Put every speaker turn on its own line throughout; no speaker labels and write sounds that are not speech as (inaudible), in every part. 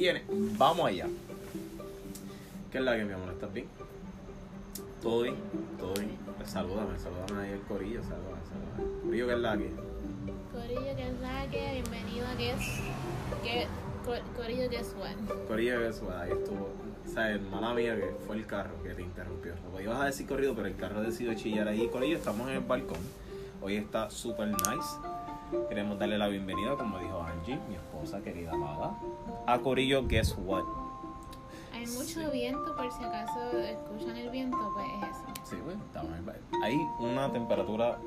viene, vamos allá. ¿Qué es la que mi amor? ¿Estás bien? ¿Todo bien? ¿Todo bien? Pues salúdame, salúdame ahí el corillo, salúdame, salúdame. Corillo, ¿qué es la que?
Corillo que es la que, bienvenido a que es. Que, co- corillo que es what?
Corillo, eso, ahí estuvo. Sea, mala mía que fue el carro que te interrumpió. Lo ibas a decir corrido, pero el carro decidió chillar ahí. Corillo, estamos en el balcón. Hoy está súper nice. Queremos darle la bienvenida, como dijo Angie, mi esposa querida amada, a Corillo Guess What.
Hay mucho
Sí.
viento, por si acaso escuchan el viento, pues es eso.
Sí, en el balcón. Hay una temperatura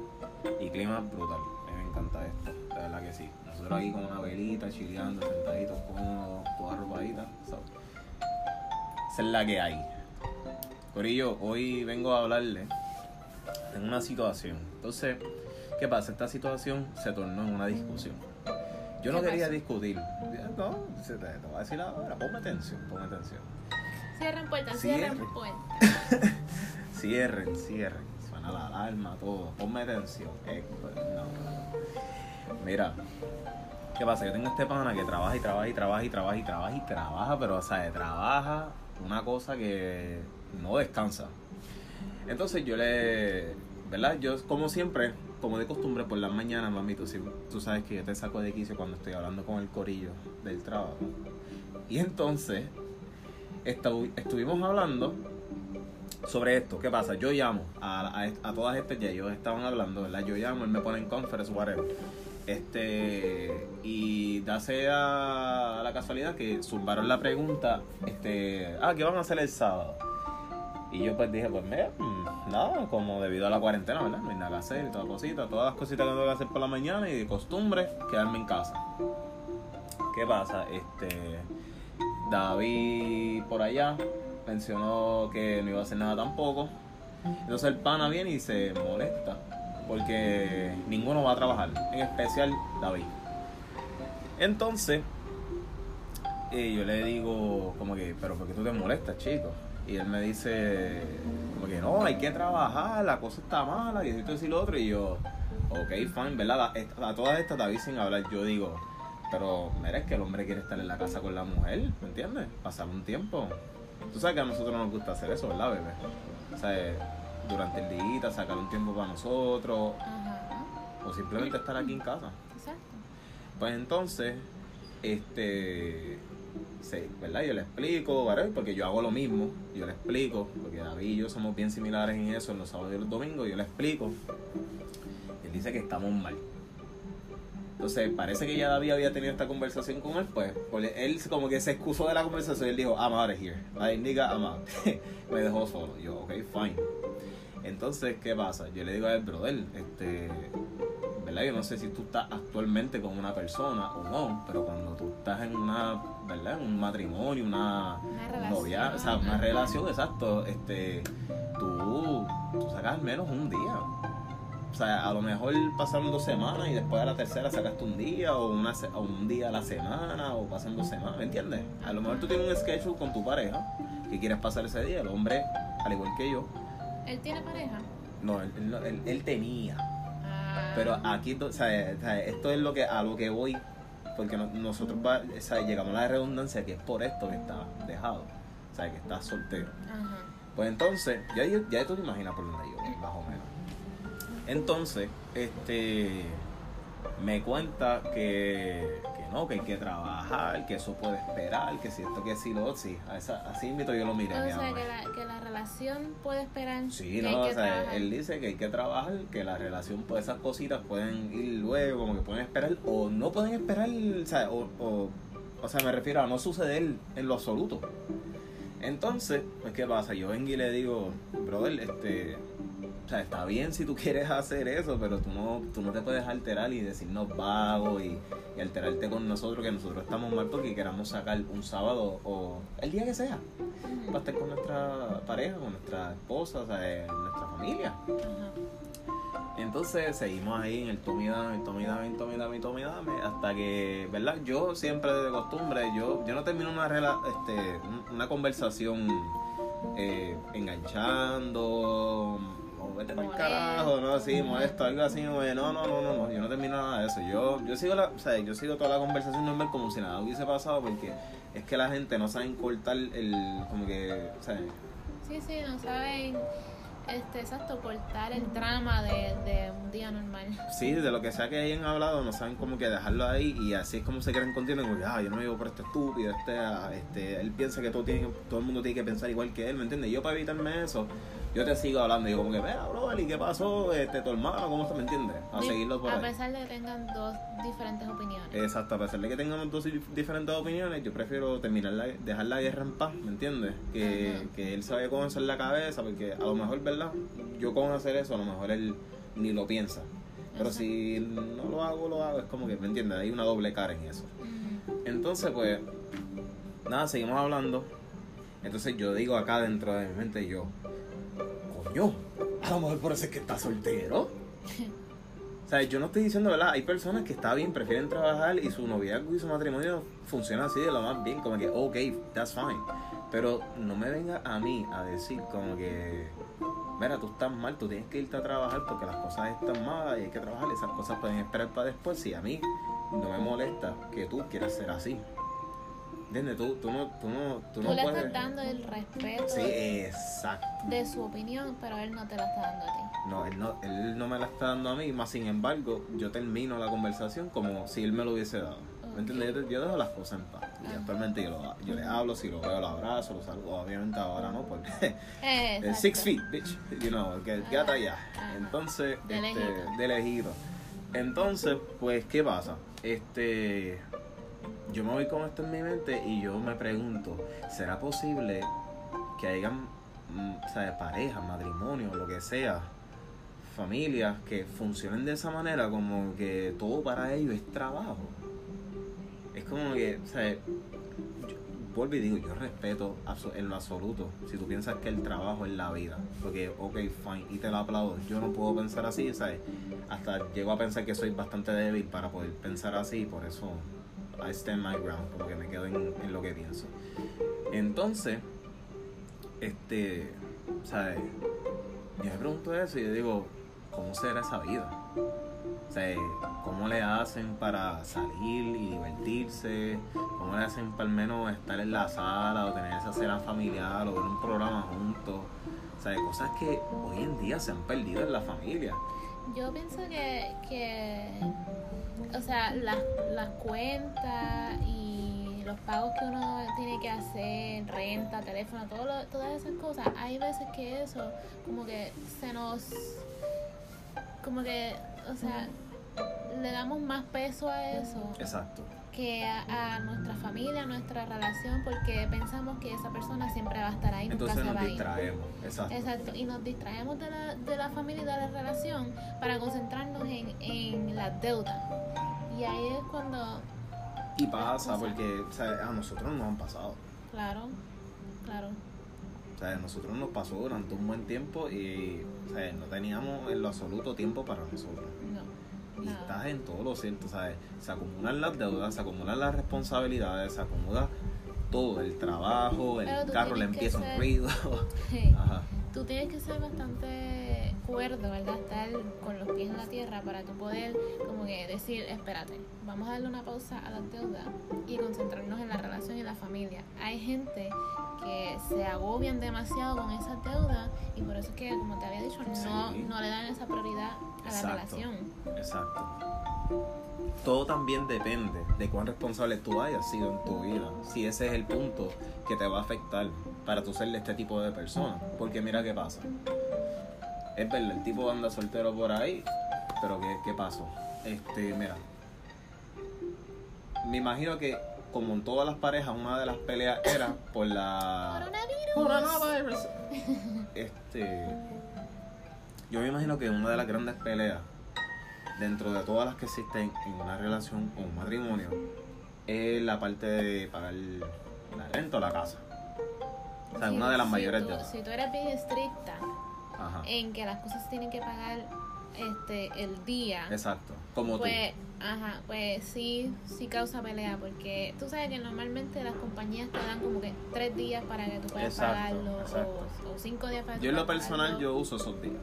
y clima brutal. Me encanta esto, de verdad que sí. Nosotros aquí con una velita, chileando, sentaditos, cómodos, toda arropadita. So, esa es la que hay. Corillo, hoy vengo a hablarle de una situación. Entonces, ¿qué pasa? Esta situación se tornó en una discusión. Yo no
¿Qué
quería
pasó?
discutir. No, se te, te voy a decir ahora. Ponme atención, ponme atención.
Cierren puertas,
Cierren.
cierren puertas. (laughs)
Cierren, cierren. Suena la alarma, todo. Ponme atención. Eh, pues, no. Mira, ¿qué pasa? Yo tengo este pana que trabaja y trabaja y trabaja y trabaja y trabaja y trabaja, pero, o sea, trabaja una cosa que no descansa. Entonces yo le. ¿Verdad? Yo, como siempre, como de costumbre, por las mañanas, mamito, si, tú sabes que yo te saco de quicio cuando estoy hablando con el corillo del trabajo. Y entonces, estu- estuvimos hablando sobre esto. ¿Qué pasa? Yo llamo a, a, a todas estas, ya ellos estaban hablando, ¿verdad? Yo llamo, él me pone en conference, whatever. Este, y dase a la casualidad que zumbaron la pregunta, este, ah, ¿qué van a hacer el sábado? Y yo pues dije, pues mira, mm, nada, como debido a la cuarentena, ¿verdad? No hay nada que hacer, todas cositas, todas las cositas que tengo que hacer por la mañana y de costumbre, quedarme en casa. ¿Qué pasa? Este, David por allá mencionó que no iba a hacer nada tampoco. Entonces el pana viene y se molesta porque ninguno va a trabajar, en especial David. Entonces, eh, yo le digo como que, pero ¿por qué tú te molestas, chico? Y él me dice como que no, hay que trabajar, la cosa está mala, y esto y lo otro. Y yo, ok, fine, ¿verdad? A, a todas estas David sin hablar, yo digo, pero mira, es que el hombre quiere estar en la casa con la mujer, ¿me entiendes? Pasar un tiempo. Tú sabes que a nosotros no nos gusta hacer eso, ¿verdad, bebé? O sea, durante el día, sacar un tiempo para nosotros,
Ajá.
o simplemente estar aquí en casa.
Exacto.
Pues entonces, este, sí, ¿verdad? Yo le explico. Porque yo hago lo mismo, yo le explico, porque David y yo somos bien similares en eso, en los sábados y los domingos, yo le explico. Él dice que estamos mal. Entonces, parece que ya David había tenido esta conversación con él, pues, porque él como que se excusó de la conversación él dijo, I'm out of here. Like, nigga, I'm out. (laughs) Me dejó solo. Yo, ok, fine. Entonces, ¿qué pasa? Yo le digo a él, brother, este, ¿verdad? Yo no sé si tú estás actualmente con una persona o no, pero cuando tú estás en una, ¿verdad? En un matrimonio, una,
Una relación.
novia, o sea, una relación, exacto, este, tú, tú sacas al menos un día. O sea, a lo mejor pasaron dos semanas y después a la tercera sacaste un día o, una, o un día a la semana o pasan dos semanas, ¿me entiendes? A lo mejor tú tienes un schedule con tu pareja que quieres pasar ese día. El hombre, al igual que yo,
¿Él tiene pareja?
no, él, él él- él tenía.
Ah.
Pero aquí, o sea, esto es lo que a lo que voy, porque no- nosotros va- o sea, llegamos a la redundancia que es por esto que está dejado, o sea, que está soltero.
Ajá.
Pues entonces, ya, ya tú te imaginas por dónde yo más o menos. Entonces, este, me cuenta que, que no, que hay que trabajar, que eso puede esperar, que si esto, que si lo sí, a esa- así invito yo lo miré,
O
mi
sea, que la, que la relación puede esperar.
Sí, no, o sea,
trabajar.
él dice que hay que trabajar, que la relación, pues esas cositas pueden ir luego, como que pueden esperar, o no pueden esperar, o sea, o, o, o sea, me refiero a no suceder en lo absoluto. Entonces, pues, ¿qué pasa? Yo vengo y le digo, brother, este, o sea, está bien si tú (laughs) quieres hacer eso, pero tú no, tú no te puedes alterar y decirnos vago y, y alterarte con nosotros, que nosotros estamos mal porque queramos sacar un sábado o el día que sea para estar con nuestra pareja, con nuestra esposa, o sea, eh, nuestra familia. Entonces seguimos ahí en el Tommy Dame, el Tommy Dame, el Tommy Dame, el Tommy Dame, hasta que, ¿verdad? Yo siempre de costumbre, yo, yo no termino una, rela- este, un- una conversación eh, enganchando vete para el carajo, no, así, molesto, algo así, como de, no, no, no, no, no, yo no termino nada de eso. Yo, yo sigo la, o sea, yo sigo toda la conversación normal como si nada hubiese pasado porque es que la gente no sabe cortar el, como que, o sea,
Sí, sí, no saben, este, exacto, cortar el drama de, de un día normal.
sí, de lo que sea que hayan hablado, no saben como que dejarlo ahí y así es como se quieren continuar, como ah, yo no me vivo por este estúpido, este, ah, este, él piensa que todo, tiene, todo el mundo tiene que pensar igual que él, ¿me entiendes? Yo para evitarme eso, yo te sigo hablando y digo como que, mira, bro, ¿y qué pasó? Este, tu hermano, ¿cómo está? ¿Me entiendes? A seguirlo por
a
ahí.
pesar de que tengan dos diferentes opiniones.
Exacto, a pesar de que tengamos dos dif- diferentes opiniones, yo prefiero terminar la, dejar la guerra en paz, ¿me entiendes? Que, que él se con eso en la cabeza, porque a lo mejor, ¿verdad? Yo con hacer eso, a lo mejor él ni lo piensa. Pero
Exacto.
si no lo hago, lo hago, es como que, ¿me entiendes? Hay una doble cara en eso. Entonces, pues, nada, seguimos hablando. Entonces yo digo acá dentro de mi mente, yo, coño, a lo mejor por eso es que está soltero. O sea, yo no estoy diciendo, ¿verdad? Hay personas que está bien, prefieren trabajar y su noviazgo y su matrimonio funciona así de lo más bien, como que, ok, that's fine. Pero no me venga a mí a decir como que, mira, tú estás mal, tú tienes que irte a trabajar porque las cosas están malas y hay que trabajar y esas cosas pueden esperar para después. Si a mí no me molesta que tú quieras ser así. ¿Entiendes? Tú, tú no, tú no, tú
Tú
no
le
puedes...
estás dando el respeto
Sí, exacto.
de su opinión, pero él no te la está dando a ti.
No él, no, él no me la está dando a mí, más sin embargo, yo termino la conversación como si él me lo hubiese dado. ¿Me entiendes? Yo, yo dejo las cosas en paz. Y
Ajá.
actualmente yo, lo- yo le hablo, si lo veo, lo abrazo, lo saludo. Obviamente ahora no, porque (laughs) el
exacto.
six feet, bitch. You know, que quédate allá. Entonces,
De
este,
lejito.
de lejito. Entonces, pues, ¿qué pasa? Este. Yo me voy con esto en mi mente y yo me pregunto, ¿será posible que hayan, mm, sea, parejas, matrimonios, lo que sea, familias que funcionen de esa manera, como que todo para ellos es trabajo? Es como que, sea, yo vuelvo y digo, yo respeto en lo absoluto. Si tú piensas que el trabajo es la vida, porque, ok, fine, y te lo aplaudo. Yo no puedo pensar así, ¿sabes? Hasta llego a pensar que soy bastante débil para poder pensar así, por eso I stand my ground, como que me quedo en, en lo que pienso. Entonces, este, ¿sabes? Yo me pregunto eso y yo digo, ¿cómo será esa vida? O sea, ¿cómo le hacen para salir y divertirse? ¿Cómo le hacen para al menos estar en la sala o tener esa cena familiar o ver un programa juntos? O sea, cosas que hoy en día se han perdido en la familia.
Yo pienso que, que o sea, las, las cuentas y los pagos que uno tiene que hacer, renta, teléfono, todo lo- todas esas cosas, hay veces que eso como que se nos, como que, o sea, damos más peso a eso
Exacto.
que a, a nuestra familia, a nuestra relación, porque pensamos que esa persona siempre va a estar ahí, nunca
Entonces
se
nos
va a ir.
distraemos. Exacto.
Exacto, y nos distraemos de la, de la familia y de la relación para concentrarnos en, en la deuda. Y ahí es cuando,
Y pasa porque a nosotros nos han pasado.
claro, claro,
O sea, a nosotros nos pasó durante un buen tiempo y o sea, no teníamos en lo absoluto tiempo para nosotros. Y estás en todo lo cierto, ¿sabes? Se acumulan las deudas, se acumulan las responsabilidades, se acumula todo, el trabajo, el
Pero
carro le empieza un ruido. (laughs)
Sí.
Ajá.
Tú tienes que ser bastante cuerdo, ¿verdad? Estar con los pies en la tierra para tú poder como que decir, espérate, vamos a darle una pausa a la deuda y concentrarnos en la relación y la familia. Hay gente que se agobian demasiado con esa deuda y por eso es que, como te había dicho, no,
Sí.
no le dan esa prioridad a la
Exacto.
relación.
Exacto. Todo también depende de cuán responsable tú hayas sido en tu vida. Si ese es el punto que te va a afectar para tú ser este tipo de persona. Porque mira qué pasa. Es verdad, el tipo anda soltero por ahí, pero ¿qué, qué pasó? Este, mira. Me imagino que, como en todas las parejas, una de las peleas era por la.
Coronavirus.
Coronavirus. Este. Yo me imagino que una de las grandes peleas dentro de todas las que existen en una relación o un matrimonio es la parte de pagar la renta o la casa. O sea,
Sí,
una de las
si
mayores
tú-
deudas.
Si tú eres bien estricta
Ajá.
en que las cosas tienen que pagar este el día,
Exacto. Como
pues, ajá, pues sí, sí causa pelea, porque tú sabes que normalmente las compañías te dan como que tres días para que tú puedas
Exacto,
pagarlo,
exacto.
O, o cinco días para que
Yo en lo personal
pagarlo.
yo uso esos días.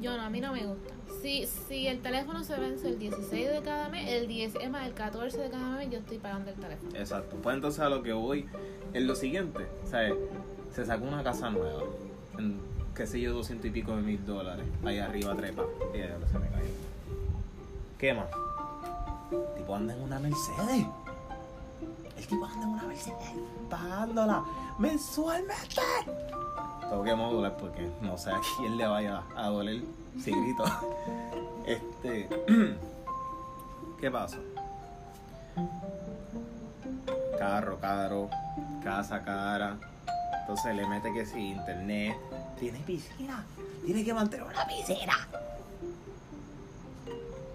Yo no, a mí no me gusta. Si, si el teléfono se vence el 16 de cada mes, el 10, es más, el 14 de cada mes, yo estoy pagando el teléfono.
Exacto. Pues entonces a lo que voy es lo siguiente. ¿Sabes? Se sacó una casa nueva. En, qué sé yo, doscientos y pico de mil dólares. Ahí arriba trepa. Y ya se me cayó. ¿Qué más? El tipo anda en una Mercedes. El tipo anda en una Mercedes. Pagándola mensualmente. Tengo que modular porque no sé a quién le vaya a doler si grito. (laughs) Este. (clears throat) ¿Qué pasa? Carro caro, casa cara. Entonces le mete que si internet. Tiene piscina. Tiene que mantener una piscina.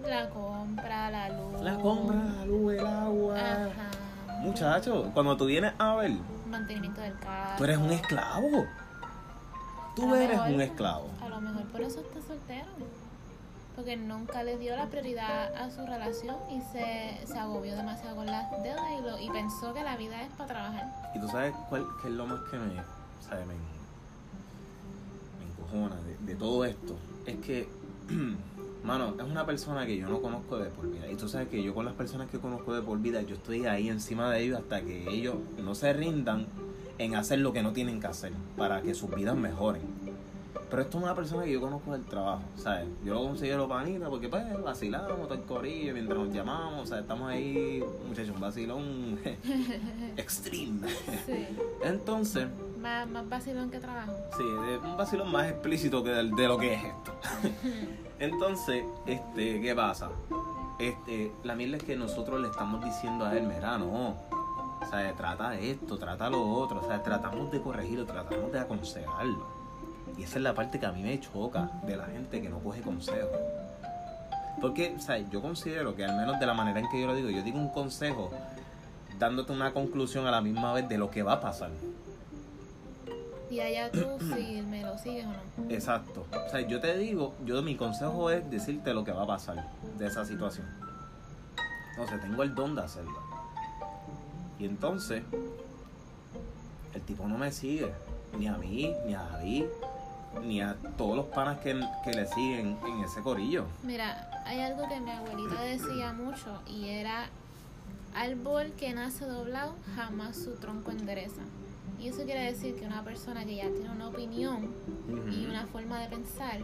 La compra, la luz.
La compra, la luz, el agua.
Ajá.
Muchacho, cuando tú vienes a ver,
Mantenimiento del carro.
tú eres un esclavo. Tú eres
mejor-
un esclavo.
A lo mejor por eso está soltero. Porque nunca le dio la prioridad a su relación y se, se agobió demasiado con las deudas y, lo, y pensó que la vida es para trabajar.
Y tú sabes cuál qué es lo más que me, sabe, me, me encojona de, de todo esto. Es que, (clears throat) mano, es una persona que yo no conozco de por vida. Y tú sabes que yo con las personas que conozco de por vida, yo estoy ahí encima de ellos hasta que ellos no se rindan en hacer lo que no tienen que hacer para que sus vidas mejoren. Pero esto es una persona que yo conozco del trabajo, ¿sabes? Yo lo conseguí los panitas porque pues vacilamos, todo el corillo, mientras nos llamamos, o sea, estamos ahí, muchachos, un vacilón (laughs) extreme.
Sí.
Entonces,
Más, más vacilón que trabajo.
sí, es un vacilón más explícito que de, lo que es esto. (laughs) Entonces, este, ¿qué pasa? Este, la mierda es que nosotros le estamos diciendo a él, mira, no, o sea, trata esto, trata lo otro, o sea, tratamos de corregirlo, tratamos de aconsejarlo. Y esa es la parte que a mí me choca de la gente que no coge consejo. Porque, o sea, yo considero que al menos de la manera en que yo lo digo, yo digo un consejo dándote una conclusión a la misma vez de lo que va a pasar.
Y allá (clears throat) tú si me lo sigues o no.
Exacto. O sea, yo te digo, yo mi consejo es decirte lo que va a pasar de esa situación. Entonces, tengo el don de hacerlo. Y entonces, el tipo no me sigue. Ni a mí, ni a David, ni a todos los panas que, que le siguen en ese corillo.
Mira, hay algo que mi abuelita decía mucho y era árbol que nace doblado jamás su tronco endereza. Y eso quiere decir que una persona que ya tiene una opinión y una forma de pensar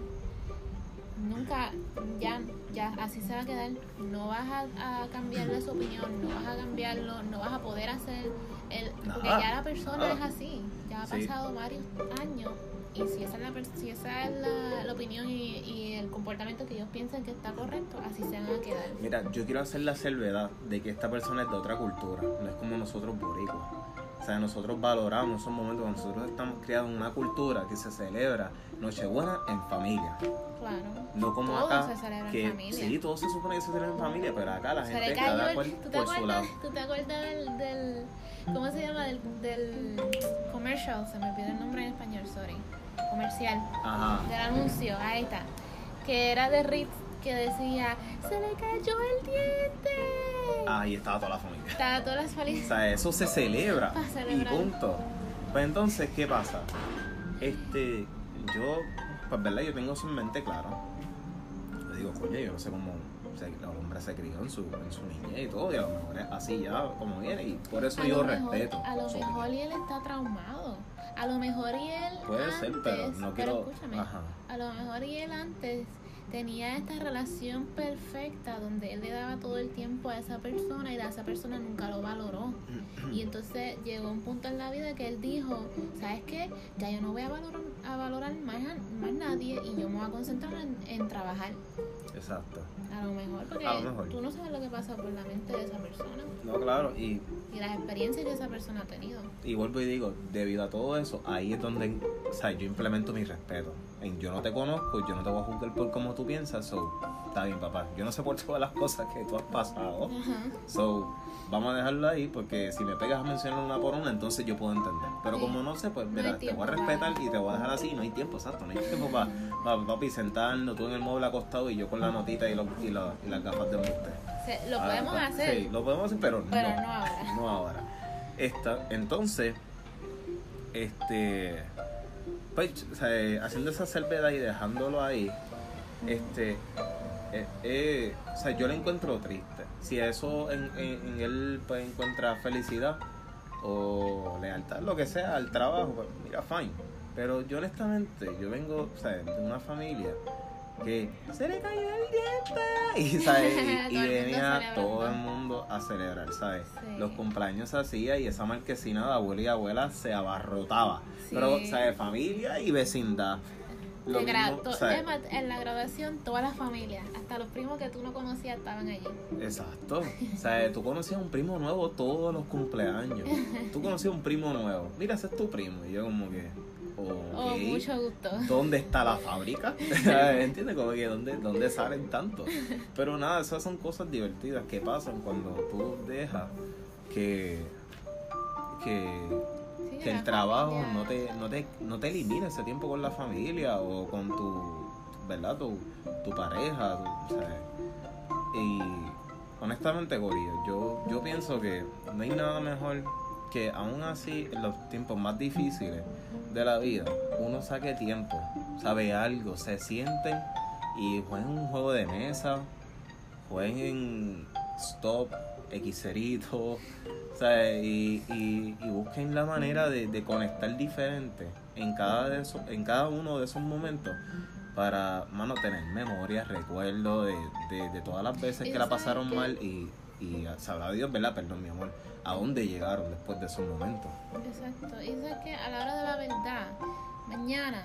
nunca ya ya así se va a quedar no vas a, a cambiarle su opinión no vas a cambiarlo no vas a poder hacer el porque ya la persona
nada.
es así ya ha
Sí.
pasado varios años y si esa es la si esa es la, la opinión y, y el comportamiento que ellos piensan que está correcto así se van a quedar
Mira, yo quiero hacer la salvedad de que esta persona es de otra cultura, no es como nosotros boricuas. O sea, nosotros valoramos esos momentos cuando nosotros estamos criados en una cultura que se celebra Nochebuena en familia.
claro
No como
Todo
acá,
se celebra en
que
familia.
sí, todo se supone que se celebra en familia, pero acá la
Se
gente cada cual
¿tú te
por su lado.
acuerdas, ¿tú te acuerdas del, del ¿cómo se llama? Del, del commercial, se me olvidó el nombre en español, sorry, comercial,
Ajá.
del anuncio, ahí está, que era de Ritz, que decía, se le cayó el diente.
Ahí estaba toda la familia.
Estaba todas las
O
felices.
sea, eso se (laughs) celebra. Y punto. Pues entonces, ¿qué pasa? Este, yo, pues verdad, yo tengo eso en mente claro. Yo digo, coño, yo no sé cómo o el hombre se crió en su, en su niñez y todo, y a lo mejor es así ya como viene, y por eso
A
yo
mejor-
respeto.
A lo mejor y él está traumado. A lo mejor y él
Puede
antes,
ser, pero no quiero.
escúchame,
Ajá.
A lo mejor y él antes tenía esta relación perfecta donde él le daba todo el tiempo a esa persona y esa persona nunca lo valoró. Y entonces llegó un punto en la vida que él dijo, ¿sabes qué? Ya yo no voy a valorar, a valorar más a más nadie y yo me voy a concentrar en, en trabajar.
Exacto.
A lo mejor, porque
A lo mejor.
tú no sabes lo que pasa por la mente de esa persona
No, claro, y
y las experiencias que esa persona ha tenido.
Y vuelvo y digo, debido a todo eso, ahí es donde o sea, yo implemento mi respeto. En yo no te conozco, yo no te voy a juzgar por cómo tú piensas, so, está bien papá. Yo no sé por todas las cosas que tú has pasado,
Ajá.
so, vamos a dejarlo ahí porque si me pegas a mencionar una por una, entonces yo puedo entender. Pero
Sí.
como no sé, pues mira, te voy a
para-
respetar y te voy a dejar así, no hay tiempo, exacto, no hay tiempo para (laughs) papi sentarnos, tú en el mueble acostado y yo con la notita y, lo- y, la- y las gafas de embuste.
Lo
Ah,
podemos
pues,
hacer,
Sí, lo podemos hacer, pero,
pero
no.
no ahora.
No ahora. Esta, entonces, este, pues, o sea, haciendo esa salvedad y dejándolo ahí, este, eh, eh, o sea, yo lo encuentro triste. Si eso en, en, en él pues encuentra felicidad o lealtad, lo que sea, al trabajo, pues mira, fine. Pero yo honestamente, yo vengo, o sea, de una familia que se le cayó el diente y, (laughs) ¿sabes? y, venía todo el mundo a celebrar, ¿sabes?
Sí.
Los cumpleaños se hacía y esa marquesina de abuela y abuela se abarrotaba. Pero,
Sí.
¿sabes? Familia y vecindad. Lo mismo,
to-
¿sabes?
es más, en la graduación, todas las familias, hasta los primos que tú no conocías, estaban allí.
Exacto. O sea, tú conocías un primo nuevo todos los cumpleaños. (laughs) Tú conocías un primo nuevo. Mira, ese es tu primo. Y yo como que...
Oh,
ok,
mucho gusto.
¿Dónde está la fábrica? (laughs) ¿Entiendes? Como que ¿dónde, ¿dónde salen tantos? Pero nada, esas son cosas divertidas que pasan cuando tú dejas que... que
Sí,
que
la
el trabajo
familia-
no te, no te, no te elimine ese tiempo con la familia o con tu, ¿verdad? Tu, tu pareja, tu- ¿sabes? Y honestamente, Gorillo, yo, yo pienso que no hay nada mejor que aún así en los tiempos más difíciles de la vida, uno saque tiempo, sabe algo, se sienten y jueguen un juego de mesa, jueguen stop, Xerito, (laughs) y, y, y busquen la manera de, de conectar diferente en cada, de esos, en cada uno de esos momentos para, mano, tener memorias, recuerdos de, de, de todas las veces que la pasaron
que-
mal y, y sabrá Dios, ¿verdad? Perdón, mi amor, a dónde llegaron después de esos momentos.
Exacto. Y sabes que a la hora de la verdad, mañana,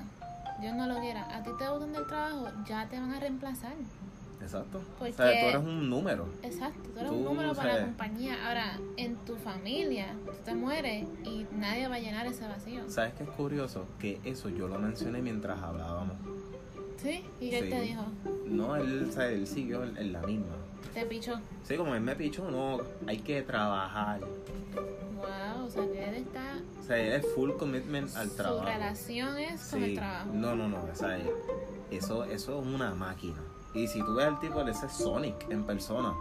Dios no lo quiera, a ti te botan del trabajo, ya te van a reemplazar.
Exacto.
Porque-
O sea, tú eres un número.
Exacto, tú eres
Tú,
un número para la
sabes.
compañía. Ahora, en tu familia, tú te mueres y nadie va a llenar ese vacío.
¿Sabes qué es curioso? Que eso yo lo mencioné mientras hablábamos.
¿Sí? ¿Y qué
Sí.
te dijo?
No, él, o sea, él siguió en, en la misma.
Te pichó.
Sí, como él me pichó, no, hay que trabajar.
Wow, o sea que él está.
O sea, él es full commitment al
Su
trabajo.
relación es con el trabajo.
no, no, no, o sea, eso, eso es una máquina. Y si tú ves al tipo, él es Sonic en persona.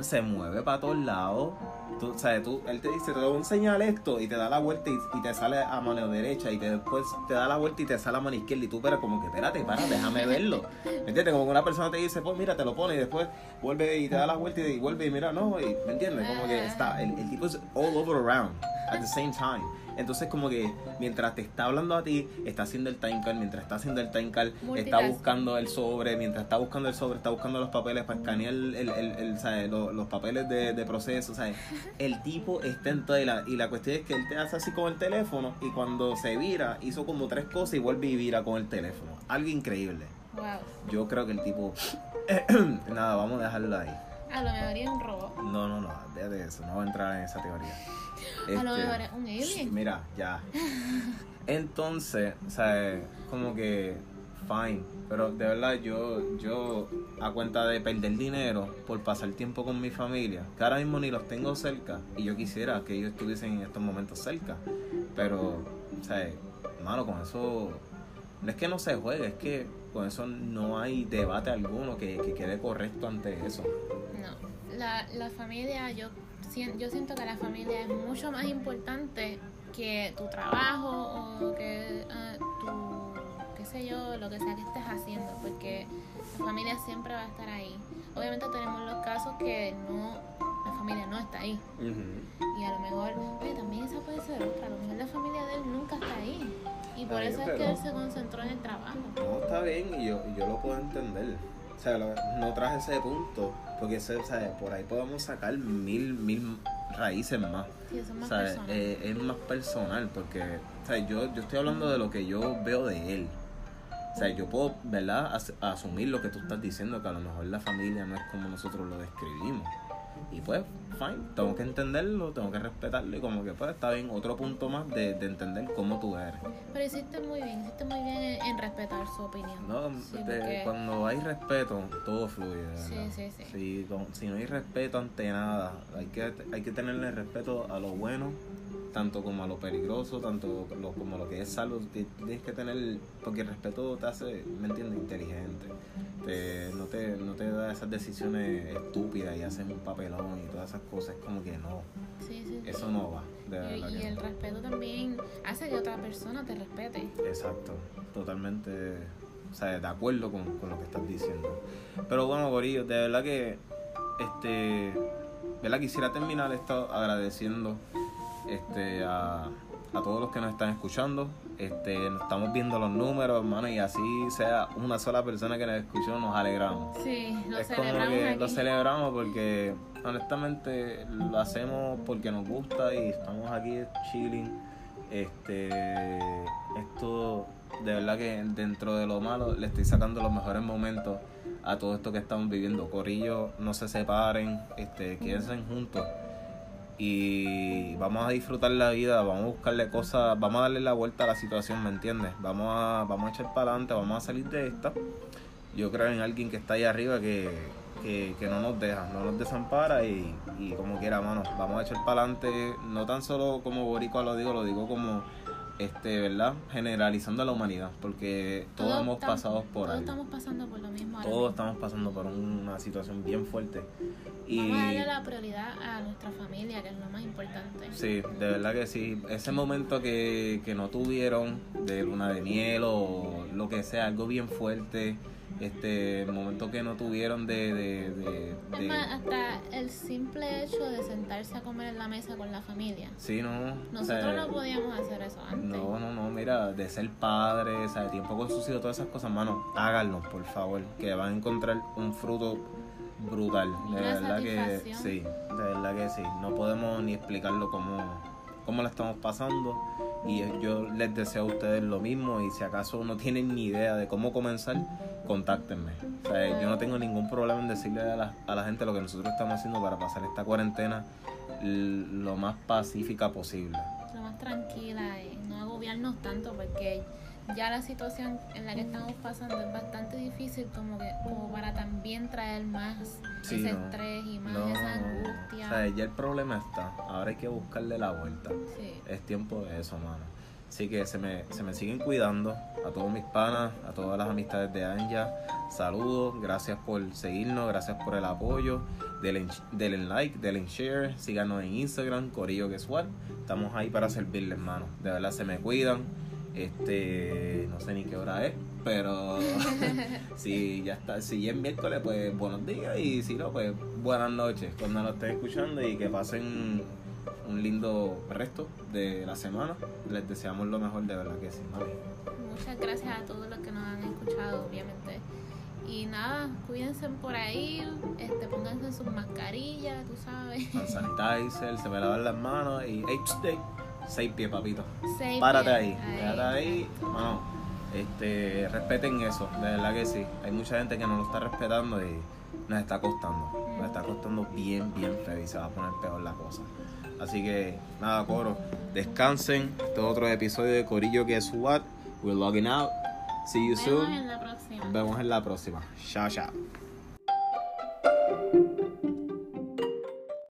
Se mueve para todos lados. Tú, o sea, tú, él te dice, te voy a enseñar esto y te da la vuelta y, te sale a mano derecha y te, después te da la vuelta y te sale a mano izquierda y tú, pero como que espérate, para, déjame verlo. ¿Me entiendes? Como una persona te dice, pues mira, te lo pone y después vuelve y te da la vuelta y vuelve y mira, no, y, ¿me entiendes? Como que está, el, el tipo es all over around at the same time. Entonces como que mientras te está hablando a ti, está haciendo el time card, mientras está haciendo el time card, está buscando el sobre, mientras está buscando el sobre, está buscando los papeles para escanear el, el, el- el, ¿sabes? Los, los papeles de, de proceso, ¿sabes? El tipo está en toda y la, y la cuestión es que él te hace así con el teléfono y cuando se vira, hizo como tres cosas y vuelve y vira con el teléfono. Algo increíble.
Wow.
Yo creo que el tipo... (clears throat) Nada, vamos a dejarlo ahí.
A lo mejor es un robot.
No, no, no, de eso, no voy a entrar en esa teoría.
A lo
Este,
mejor es un alien.
Mira, ya. (laughs) Entonces, o sea, como que, fine. Pero de verdad, yo, yo, a cuenta de perder dinero por pasar tiempo con mi familia, que ahora mismo ni los tengo cerca, y yo quisiera que ellos estuviesen en estos momentos cerca. Pero, o sea, mano, con eso, no es que no se juegue, es que con eso no hay debate alguno que, que quede correcto ante eso.
No. La, la familia, yo, yo siento que la familia es mucho más importante que tu trabajo o que ah, tu, qué sé yo, lo que sea que estés haciendo, porque la familia siempre va a estar ahí. Obviamente tenemos los casos que no, la familia no está ahí. Y a lo mejor, oye, también esa puede ser otra. A lo mejor la familia de él nunca está ahí. Y por
Ay,
eso es que él se concentró en el trabajo.
No, está bien y yo, y yo lo puedo entender. O sea, lo- no traje ese punto, porque ese, por ahí podemos sacar mil, mil raíces más.
Sí, eso es más
eh, es más personal, porque sea, yo, yo estoy hablando de lo que yo veo de él. O sea, yo puedo, ¿verdad?, As- asumir lo que tú estás diciendo, que a lo mejor la familia no es como nosotros lo describimos. Y pues, fine, tengo que entenderlo, tengo que respetarlo y como que pues está bien, otro punto más de, de entender cómo tú eres.
Pero hiciste muy bien, hiciste muy bien en, en respetar su opinión.
No,
Sí,
de-
porque-
cuando hay respeto, todo fluye. de
Sí,
verdad.
sí, sí.
Si, con- si no hay respeto ante nada, hay que, hay que tenerle respeto a lo bueno, tanto como a lo peligroso, tanto lo- como lo que es salvo. Ti- Tienes que tener, porque el respeto te hace, ¿me entiendes?, inteligente. Te- no, te, no te da esas decisiones estúpidas y haces un papelón y todas esas cosas. Es como que no,
Sí, sí, sí.
eso no va. De
Y,
verdad
y el
no.
respeto también hace que otra persona te respete.
Exacto, totalmente, o sea, de acuerdo con, con lo que estás diciendo. Pero bueno, Corillo, de verdad que, este, ¿verdad? Quisiera terminar esto agradeciendo, este, a, a todos los que nos están escuchando. Este, estamos viendo los números, hermano, y así sea una sola persona que nos escuchó, nos alegramos.
Sí, lo
es como
celebramos
que
aquí.
lo celebramos porque honestamente lo hacemos porque nos gusta y estamos aquí chilling. Este, esto de verdad que dentro de lo malo le estoy sacando los mejores momentos a todo esto que estamos viviendo. Corillo, no se separen, este, quédense juntos y vamos a disfrutar la vida, vamos a buscarle cosas, vamos a darle la vuelta a la situación, ¿me entiendes? Vamos a, vamos a echar para adelante, vamos a salir de esta. Yo creo en alguien que está ahí arriba que, que, que no nos deja, no nos desampara y, y como quiera, mano, vamos a echar para adelante, no tan solo como boricua lo digo, lo digo como, este, ¿verdad? Generalizando a la humanidad, porque todos, hemos pasado por
todos estamos pasando por lo mismo. ahora
Todos
mismo.
estamos pasando por una situación bien fuerte. Y
Vamos a darle la prioridad a nuestra familia, que es lo más importante.
Sí, de verdad que sí. Ese momento que, que no tuvieron de luna de miel o lo que sea, algo bien fuerte, este momento que no tuvieron de... de, de-
Es
de-
más, hasta el simple hecho de sentarse a comer en la mesa con la familia.
sí, no. o
Nosotros
sea,
no podíamos hacer eso antes.
No, no, no, mira, de ser padre, o sea, de tiempo con sus hijos, todas esas cosas, mano, háganlo, por favor, que van a encontrar un fruto brutal. De
una
verdad que sí, de verdad que sí. No podemos ni explicarlo cómo, cómo la estamos pasando. Y yo les deseo a ustedes lo mismo. Y si acaso no tienen ni idea de cómo comenzar, contáctenme. O sea, yo no tengo ningún problema en decirle a la, a la gente lo que nosotros estamos haciendo para pasar esta cuarentena lo más pacífica posible.
Lo más tranquila y no agobiarnos tanto porque ya la situación en la que estamos pasando es bastante difícil como que como para también traer más
Sí,
ese
no.
estrés y más
No,
esa angustia.
O sea, ya el problema está. Ahora hay que buscarle la vuelta.
Sí.
Es tiempo de eso, mano. Así que se me, se me siguen cuidando. A todos mis panas, a todas las amistades de Anja. Saludos. Gracias por seguirnos. Gracias por el apoyo. Denle, denle like, denle share. Síganos en Instagram, Corillo que. Estamos ahí para servirles, mano. De verdad se me cuidan. Este, no sé ni qué hora es, pero (laughs) si ya está, si ya es miércoles, pues buenos días y si no, pues buenas noches cuando lo estén escuchando y que pasen un lindo resto de la semana. Les deseamos lo mejor, de verdad que sí, mami.
Muchas gracias a todos los que nos han escuchado, obviamente. Y nada, cuídense por ahí, este, pónganse sus mascarillas, tú sabes.
Hand sanitizer, se me lavan las manos y hey, seis pies, papito.
Seis
Párate
pies.
ahí, párate ahí, mano. Este, respeten eso, de verdad que sí. Hay mucha gente que no lo está respetando y nos está costando. Nos está costando bien, bien feo y se va a poner peor la cosa. Así que, nada, coro. Descansen. Este es otro episodio de Corillo que es What. We're logging out. See you
vemos
soon.
en la próxima.
Nos vemos en la próxima. Chao, chao.